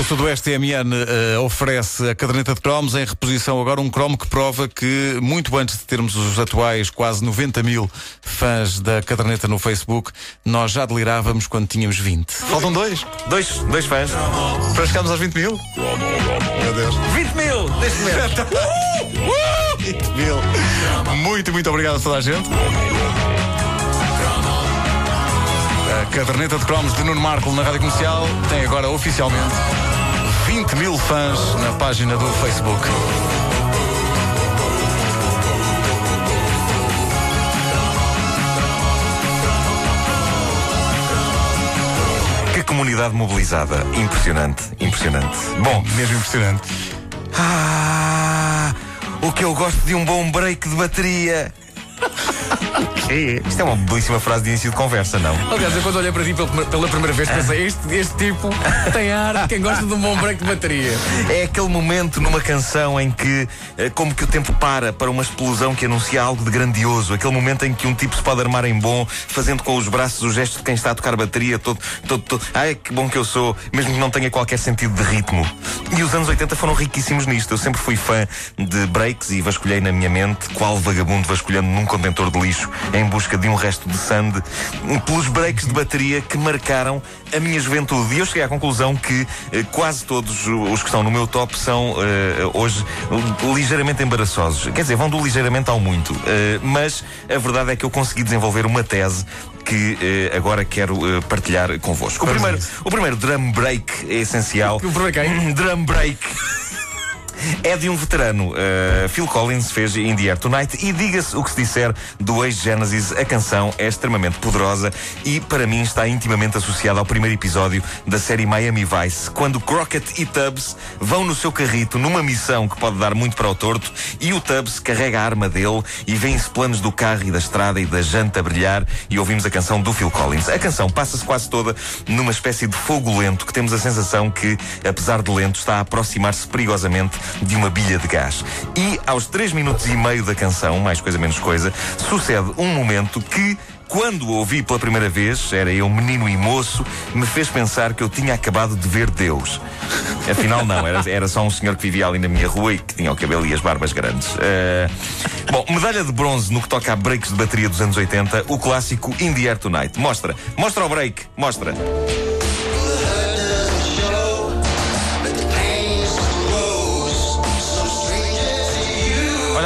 O Sudoeste TMN eh, oferece a caderneta de cromos em reposição agora um cromo que prova que muito antes de termos os atuais quase 90 mil fãs da caderneta no Facebook, nós já delirávamos quando tínhamos 20. Faltam dois. Dois, dois fãs. Para chegarmos aos 20 mil? Meu Deus. 20 mil neste momento. 20 mil. Muito, muito obrigado a toda a gente. A caderneta de cromos de Nuno Marco na Rádio Comercial tem agora oficialmente 20 mil fãs na página do Facebook. Que comunidade mobilizada. Impressionante, impressionante. Bom, Mesmo impressionante. ah, o que eu gosto de um bom break de bateria. Isto é uma belíssima frase de início de conversa, não? Aliás, eu quando olhei para ti pela, pela primeira vez pensei, este, este tipo tem ar de quem gosta de um bom break de bateria. É aquele momento numa canção em que, eh, como que o tempo para para uma explosão que anuncia algo de grandioso. Aquele momento em que um tipo se pode armar em bom, fazendo com os braços o gesto de quem está a tocar bateria, todo, todo, todo. Ai, que bom que eu sou, mesmo que não tenha qualquer sentido de ritmo. E os anos 80 foram riquíssimos nisto. Eu sempre fui fã de breaks e vasculhei na minha mente, qual vagabundo vasculhando num contentor de lixo em busca de um resto de sand, pelos breaks de bateria que marcaram a minha juventude. E eu cheguei à conclusão que eh, quase todos os que estão no meu top são eh, hoje ligeiramente embaraçosos. Quer dizer, vão do ligeiramente ao muito. Eh, mas a verdade é que eu consegui desenvolver uma tese que eh, agora quero eh, partilhar convosco. O primeiro, o primeiro drum break é essencial. O primeiro quem? Drum break. É de um veterano. Uh, Phil Collins fez In the Air Tonight e diga-se o que se disser do ex-Genesis, a canção é extremamente poderosa e para mim está intimamente associada ao primeiro episódio da série Miami Vice, quando Crockett e Tubbs vão no seu carrito numa missão que pode dar muito para o torto e o Tubbs carrega a arma dele e vêm-se planos do carro e da estrada e da janta a brilhar e ouvimos a canção do Phil Collins. A canção passa-se quase toda numa espécie de fogo lento que temos a sensação que, apesar de lento, está a aproximar-se perigosamente de uma bilha de gás. E aos 3 minutos e meio da canção, mais coisa menos coisa, sucede um momento que quando o ouvi pela primeira vez, era eu menino e moço, me fez pensar que eu tinha acabado de ver Deus. Afinal, não, era, era só um senhor que vivia ali na minha rua e que tinha o cabelo e as barbas grandes. Eh, bom, medalha de bronze no que toca a breaks de bateria dos anos 80, o clássico In the Air Tonight. Mostra, mostra o break, mostra.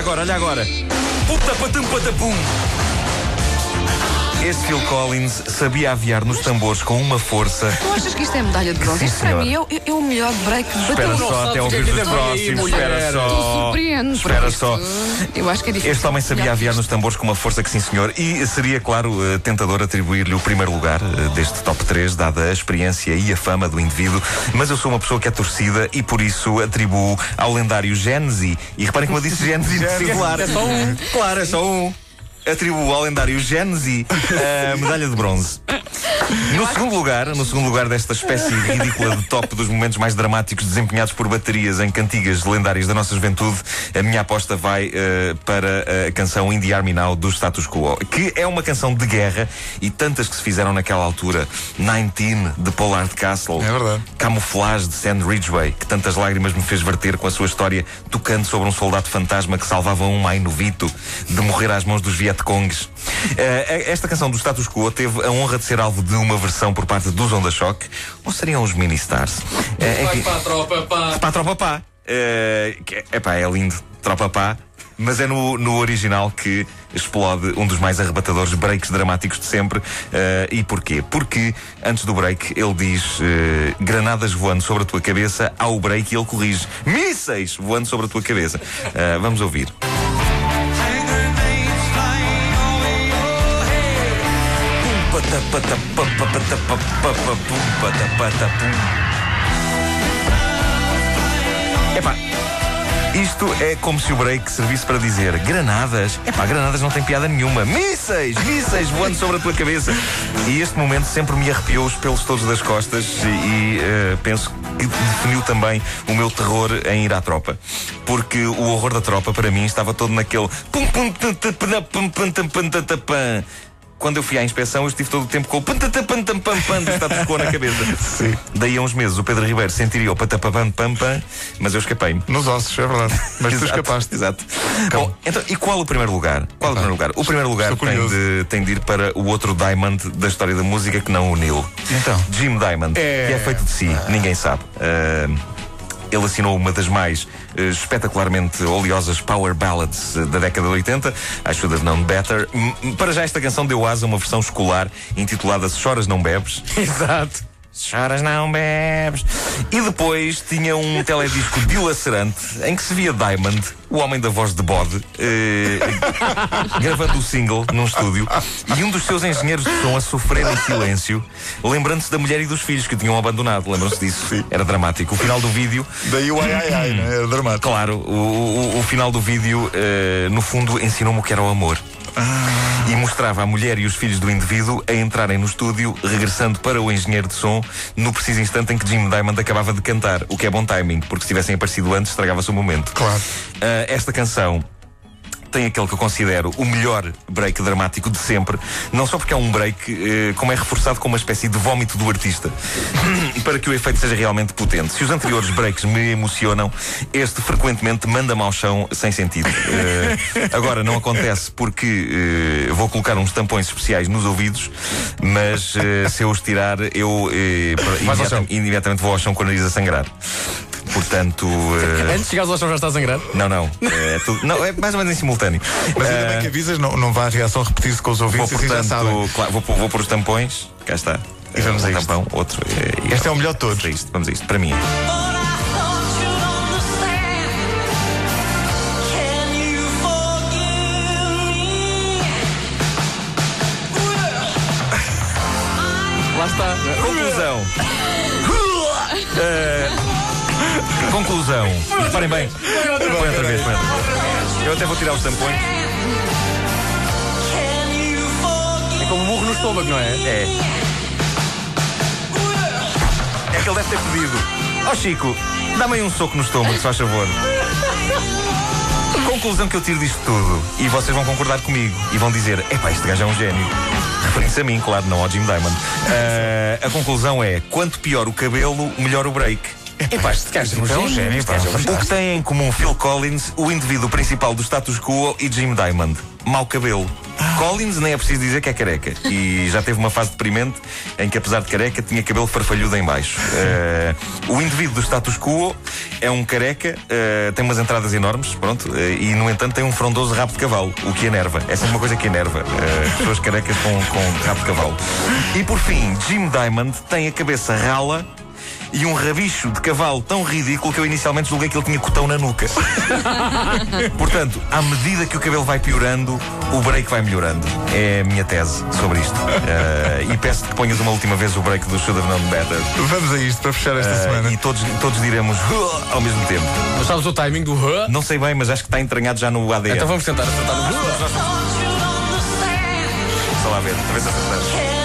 Agora, olha agora. Puta patum patapum. Este Phil Collins sabia aviar nos tambores com uma força. Tu achas que isto é medalha de bronze? Isto para senhora. mim é, é o melhor break de Espera só até o é ouvir aí, próximos. Espera só. Espera só. Eu acho que é difícil. Este homem sabia melhor aviar nos tambores com uma força que sim, senhor. E seria, claro, eh, tentador atribuir-lhe o primeiro lugar eh, deste top 3, dada a experiência e a fama do indivíduo. Mas eu sou uma pessoa que é torcida e por isso atribuo ao lendário Genesi. E reparem como eu disse Genesi de singular. É só um. Claro, é só um. Atribuo ao lendário Genesi a medalha de bronze. No segundo lugar, no segundo lugar desta espécie ridícula de top dos momentos mais dramáticos desempenhados por baterias em cantigas lendárias da nossa juventude, a minha aposta vai eh, para a canção In the Army Now do Status Quo, que é uma canção de guerra e tantas que se fizeram naquela altura. 19 de Pollard Castle. É verdade. Camuflage de Sand Ridgeway, que tantas lágrimas me fez verter com a sua história tocando sobre um soldado fantasma que salvava um Mai Novito de morrer às mãos dos Vietcongs. Eh, esta canção do Status Quo teve a honra de ser alvo de uma versão por parte dos Onda Shock, ou seriam os Mini Stars? Eh, em Vai para a tropa, pá. Pá, Tropa Pá. É epá, é lindo, Tropa Pá. Mas é no, no original que explode um dos mais arrebatadores breaks dramáticos de sempre. Eh, e porquê? Porque antes do break ele diz eh, granadas voando sobre a tua cabeça, ao break e ele corrige mísseis voando sobre a tua cabeça. Eh, vamos ouvir. Epá, isto é como se o break servisse para dizer granadas. Epá, granadas não tem piada nenhuma. Mísseis, mísseis voando sobre a tua cabeça. E este momento sempre me arrepiou os pelos todos das costas e, e, eh, penso que definiu também o meu terror em ir à tropa. Porque o horror da tropa para mim estava todo naquele quando eu fui à inspeção, eu estive todo o tempo com o pantatapam-tam-pam-pam do status quo na cabeça. Sim. Daí a uns meses o Pedro Ribeiro sentiria o patapapam-pam-pam, mas eu escapei-me. Nos ossos, é verdade. Mas tu escapaste. Exato. Bom, então, e qual o primeiro lugar? Qual o primeiro lugar? O primeiro lugar tem de, tem de ir para o outro Diamond da história da música que não o Neil. Então? Jim Diamond, É. que é feito de si, ninguém sabe. Ah, ele assinou uma das mais eh, espetacularmente oleosas power ballads eh, da década de 80, I Should Have Known Better. Para já esta canção deu asa a uma versão escolar intitulada Se Choras Não Bebes. Exato. Choras não bebes. E depois tinha um teledisco dilacerante em que se via Diamond, o homem da voz de bode, eh, gravando o single num estúdio e um dos seus engenheiros de som a sofrer em silêncio, lembrando-se da mulher e dos filhos que tinham abandonado. Lembram-se disso? Era dramático. O final do vídeo Daí o ai ai ai, né? Era dramático. Claro, o, o- o final do vídeo, eh, no fundo, ensinou-me o que era o amor. E mostrava a mulher e os filhos do indivíduo a entrarem no estúdio, regressando para o engenheiro de som no preciso instante em que Jim Diamond acabava de cantar, o que é bom timing, porque se tivessem aparecido antes, estragava-se o momento. Claro. Ah, esta canção tem aquele que eu considero o melhor break dramático de sempre, não só porque é um break, eh, como é reforçado com uma espécie de vómito do artista, para que o efeito seja realmente potente. Se os anteriores breaks me emocionam, este frequentemente manda-me ao chão sem sentido. Eh, agora, não acontece porque eh, vou colocar uns tampões especiais nos ouvidos, mas se eu os tirar, eu imediatamente, imediatamente vou ao chão com o nariz a sangrar. Portanto. eh, Antes de chegares ao chão já está a sangrar. não, não. É, tudo- não, é mais ou menos em simultâneo. Mas ainda Eh, bem que avisas, não, não vá a reação repetir-se com os vou, ouvintes, assim já sabem. portanto, claro, vou, pôr- vou pôr os tampões. Cá está. E vamos um a isto. tampão, outro. eh, e Este é o melhor de todos. Vamos a isto, vamos a isto. Para mim. Lá está. Conclusão. Eh, conclusão. Reparem bem. Põe outra vez, põe outra vez. Eu até vou tirar os tampões. É como um burro no estômago, não é? É. É que ele deve ter pedido. Ó Chico, dá-me aí um soco no estômago, se faz favor. Conclusão que eu tiro disto tudo, e vocês vão concordar comigo, e vão dizer: epá, este gajo é um gênio. Referindo-se a mim, claro, não ao Jim Diamond. Ah, a conclusão é: quanto pior o cabelo, melhor o break. Epá, este gajo é um gênio. pá. O que têm em comum Phil Collins, o indivíduo principal do status quo, e Jim Diamond? Mau cabelo. Collins nem é preciso dizer que é careca. E já teve uma fase deprimente em que, apesar de careca, tinha cabelo farfalhudo em baixo. Eh, o indivíduo do status quo é um careca, eh, tem umas entradas enormes, pronto, eh, e no entanto tem um frondoso rabo de cavalo, o que enerva. Essa é uma coisa que enerva. pessoas carecas com, com rabo de cavalo. E por fim, Jim Diamond tem a cabeça rala e um rabicho de cavalo tão ridículo que eu inicialmente julguei que ele tinha cotão na nuca. Portanto, à medida que o cabelo vai piorando, o break vai melhorando. É a minha tese sobre isto. Eh, e peço que ponhas uma última vez o break do Should Have Known Better. Vamos a isto para fechar esta Eh, semana. e todos, todos diremos ao mesmo tempo. Mas sabes o timing do huh? Não sei bem, mas acho que está entranhado já no ADN. Então vamos tentar acertar o huh. Só lá ver, talvez acertamos.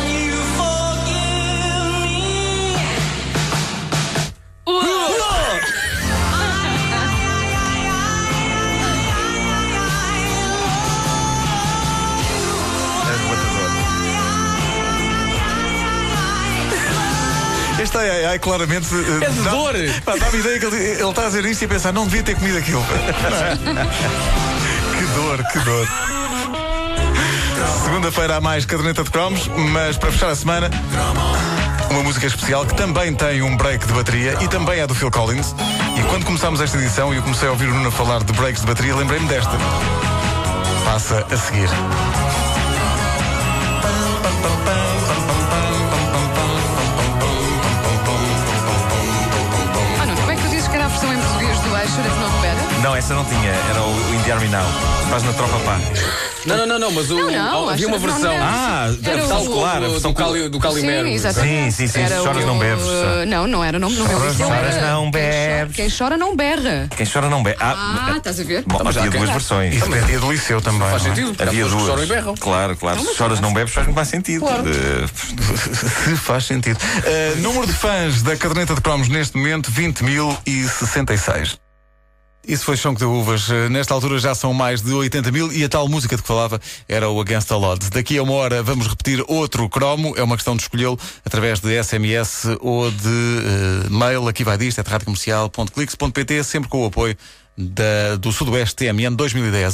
Ai claramente. eh, É de dá- dor. Dá-me ideia que ele, ele está a dizer isto e a pensar, não devia ter comido aquilo. que dor, que dor. Segunda-feira há mais caderneta de cromos, mas para fechar a semana, uma música especial que também tem um break de bateria e também é do Phil Collins. E quando começámos esta edição e eu comecei a ouvir o Nuno falar de breaks de bateria, lembrei-me desta. Passa a seguir. Essa não tinha, era o Indie Army Now. Faz na tropa pá. Não, não, não, não, mas o, Não, não, havia uma acho que não versão. deve. Ah, a Era versão o- escolar, a do, versão do, Cali, do Calimero. Sim, exatamente. Sim, sim, sim, Era choras o- não bebes. uh, Não, não era, não, não bebes. Choras era- não quem chora- bebes. Quem chora não berra. Quem chora não bebe. Ah, estás a ver? Bom, mas havia já- duas versões. Isso dependia do liceu também. Faz não é? sentido. porque há Havia pessoas que choram e berram. Claro, claro. Se choras não bebes, faz muito mais sentido. Claro. Eh, Se faz sentido. Uh, número de fãs da caderneta de cromos neste momento, 20.066. Isso foi chão de uvas. Eh, Nesta altura já são mais de 80 mil e a tal música de que falava era o Against the Odds. Daqui a uma hora vamos repetir outro cromo. É uma questão de escolhê-lo através de SMS ou de eh, mail. Aqui vai disto, é radiocomercial.clix.pt, sempre com o apoio da- do Sudoeste TMN 2010.